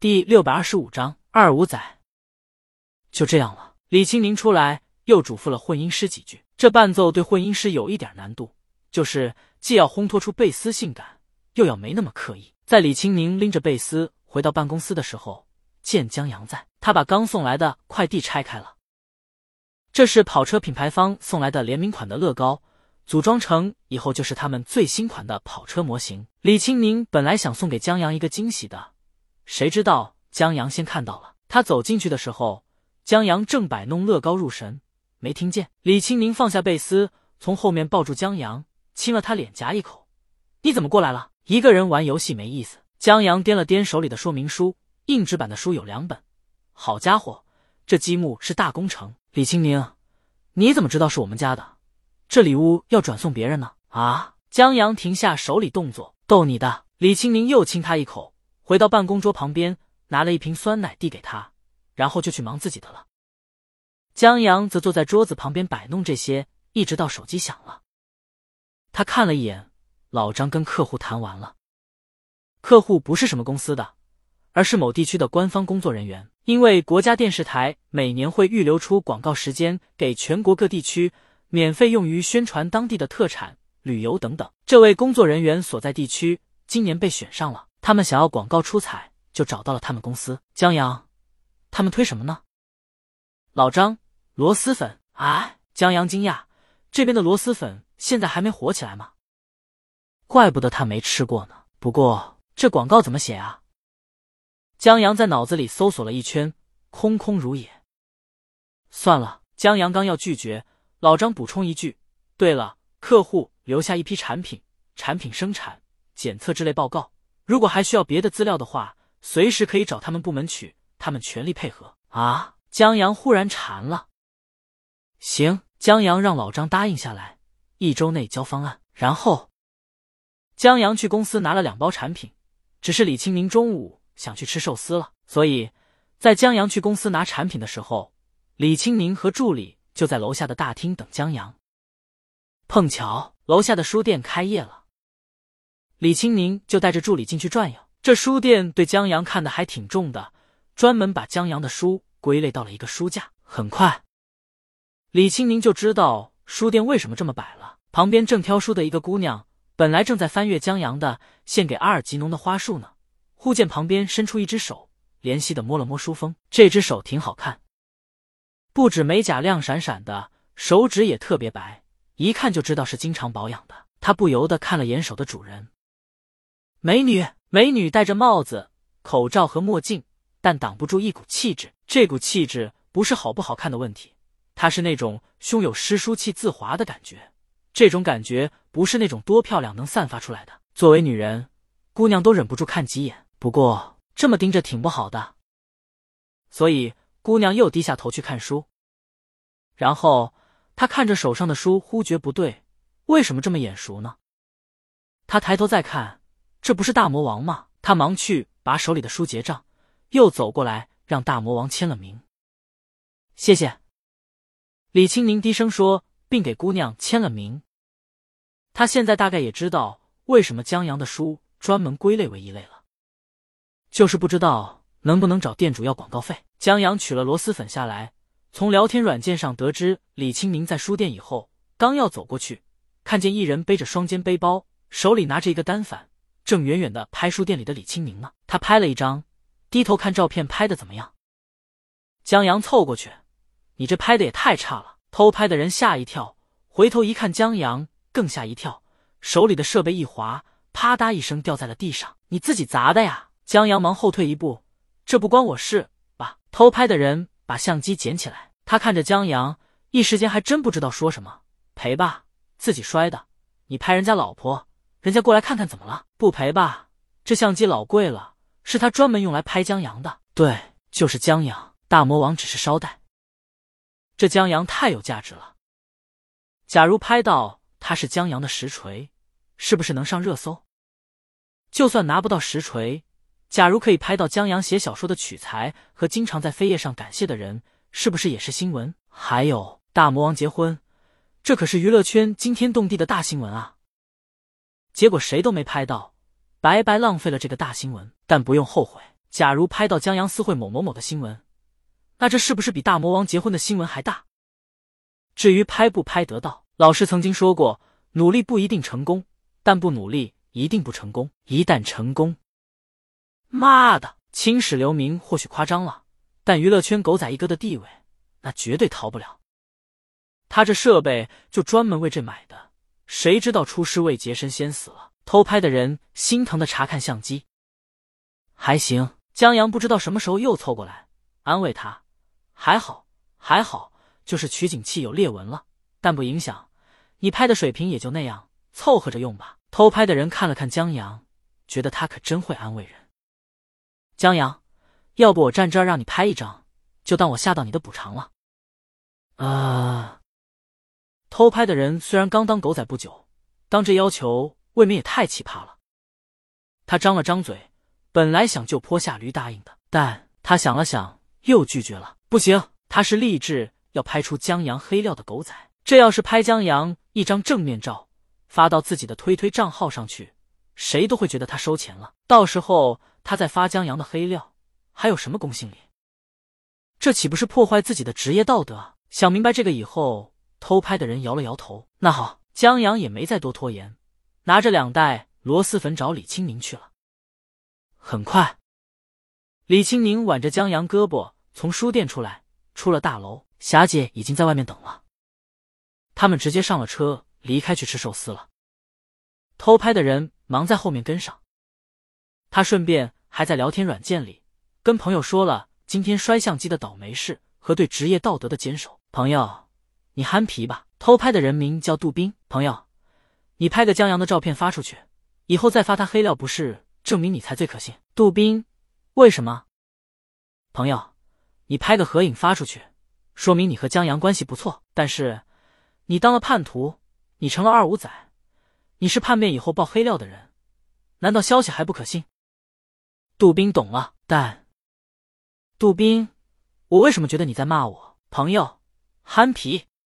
第六百二十五章二五仔。就这样了。李青宁出来又嘱咐了混音师几句。这伴奏对混音师有一点难度，就是既要烘托出贝斯性感，又要没那么刻意。在李青宁拎着贝斯回到办公司的时候，见江阳在，他把刚送来的快递拆开了。这是跑车品牌方送来的联名款的乐高，组装成以后就是他们最新款的跑车模型。李青宁本来想送给江阳一个惊喜的，谁知道江阳先看到了。他走进去的时候，江阳正摆弄乐高入神，没听见。李青宁放下贝斯，从后面抱住江阳，亲了他脸颊一口：“你怎么过来了？一个人玩游戏没意思。”江阳掂了掂手里的说明书，硬纸版的书有两本。好家伙，这积木是大工程。李青宁，你怎么知道是我们家的？这礼物要转送别人呢？啊！江阳停下手里动作，逗你的。李青宁又亲他一口，回到办公桌旁边，拿了一瓶酸奶递给他，然后就去忙自己的了。江阳则坐在桌子旁边摆弄这些，一直到手机响了。他看了一眼，老张跟客户谈完了，客户不是什么公司的。而是某地区的官方工作人员，因为国家电视台每年会预留出广告时间给全国各地区，免费用于宣传当地的特产、旅游等等。这位工作人员所在地区今年被选上了，他们想要广告出彩，就找到了他们公司。江阳，他们推什么呢？老张，螺蛳粉。啊，江阳惊讶，这边的螺蛳粉现在还没火起来吗？怪不得他没吃过呢。不过这广告怎么写啊？江阳在脑子里搜索了一圈，空空如也。算了，江阳刚要拒绝，老张补充一句：“对了，客户留下一批产品、产品生产、检测之类报告，如果还需要别的资料的话，随时可以找他们部门取，他们全力配合。”啊！江阳忽然馋了。行，江阳让老张答应下来，一周内交方案。然后，江阳去公司拿了两包产品，只是李清明中午。想去吃寿司了，所以在江阳去公司拿产品的时候，李青明和助理就在楼下的大厅等江阳。碰巧楼下的书店开业了，李青宁就带着助理进去转悠。这书店对江阳看的还挺重的，专门把江阳的书归类到了一个书架。很快，李青宁就知道书店为什么这么摆了。旁边正挑书的一个姑娘，本来正在翻阅江阳的献给阿尔吉农的花束呢。忽见旁边伸出一只手，怜惜的摸了摸书封。这只手挺好看，不止美甲亮闪闪的，手指也特别白，一看就知道是经常保养的。他不由得看了眼手的主人，美女，美女戴着帽子、口罩和墨镜，但挡不住一股气质。这股气质不是好不好看的问题，它是那种胸有诗书气自华的感觉。这种感觉不是那种多漂亮能散发出来的。作为女人，姑娘都忍不住看几眼。不过这么盯着挺不好的，所以姑娘又低下头去看书。然后她看着手上的书，忽觉不对，为什么这么眼熟呢？她抬头再看，这不是大魔王吗？他忙去把手里的书结账，又走过来让大魔王签了名。谢谢，李青宁低声说，并给姑娘签了名。他现在大概也知道为什么江阳的书专门归类为一类了。就是不知道能不能找店主要广告费。江阳取了螺蛳粉下来，从聊天软件上得知李清明在书店以后，刚要走过去，看见一人背着双肩背包，手里拿着一个单反，正远远的拍书店里的李清明呢。他拍了一张，低头看照片，拍的怎么样？江阳凑过去，你这拍的也太差了。偷拍的人吓一跳，回头一看，江阳更吓一跳，手里的设备一滑，啪嗒一声掉在了地上。你自己砸的呀？江阳忙后退一步，这不关我事吧？偷拍的人把相机捡起来，他看着江阳，一时间还真不知道说什么。赔吧，自己摔的。你拍人家老婆，人家过来看看怎么了？不赔吧？这相机老贵了，是他专门用来拍江阳的。对，就是江阳。大魔王只是捎带。这江阳太有价值了。假如拍到他是江阳的实锤，是不是能上热搜？就算拿不到实锤。假如可以拍到江阳写小说的取材和经常在扉页上感谢的人，是不是也是新闻？还有大魔王结婚，这可是娱乐圈惊天动地的大新闻啊！结果谁都没拍到，白白浪费了这个大新闻。但不用后悔，假如拍到江阳私会某某某的新闻，那这是不是比大魔王结婚的新闻还大？至于拍不拍得到，老师曾经说过，努力不一定成功，但不努力一定不成功。一旦成功，妈的，青史留名或许夸张了，但娱乐圈狗仔一哥的地位，那绝对逃不了。他这设备就专门为这买的，谁知道出师未捷身先死了。偷拍的人心疼的查看相机，还行。江阳不知道什么时候又凑过来安慰他，还好还好，就是取景器有裂纹了，但不影响。你拍的水平也就那样，凑合着用吧。偷拍的人看了看江阳，觉得他可真会安慰人。江阳，要不我站这儿让你拍一张，就当我吓到你的补偿了。啊！偷拍的人虽然刚当狗仔不久，当这要求未免也太奇葩了。他张了张嘴，本来想就坡下驴答应的，但他想了想，又拒绝了。不行，他是立志要拍出江阳黑料的狗仔。这要是拍江阳一张正面照，发到自己的推推账号上去，谁都会觉得他收钱了。到时候他再发江阳的黑料，还有什么公信力？这岂不是破坏自己的职业道德？想明白这个以后。偷拍的人摇了摇头。那好，江阳也没再多拖延，拿着两袋螺蛳粉找李清明去了。很快，李清明挽着江阳胳膊从书店出来，出了大楼，霞姐已经在外面等了。他们直接上了车，离开去吃寿司了。偷拍的人忙在后面跟上，他顺便还在聊天软件里跟朋友说了今天摔相机的倒霉事和对职业道德的坚守。朋友。你憨皮吧！偷拍的人名叫杜宾，朋友，你拍个江阳的照片发出去，以后再发他黑料，不是证明你才最可信？杜宾，为什么？朋友，你拍个合影发出去，说明你和江阳关系不错。但是，你当了叛徒，你成了二五仔，你是叛变以后爆黑料的人，难道消息还不可信？杜宾懂了，但杜宾，我为什么觉得你在骂我？朋友，憨皮。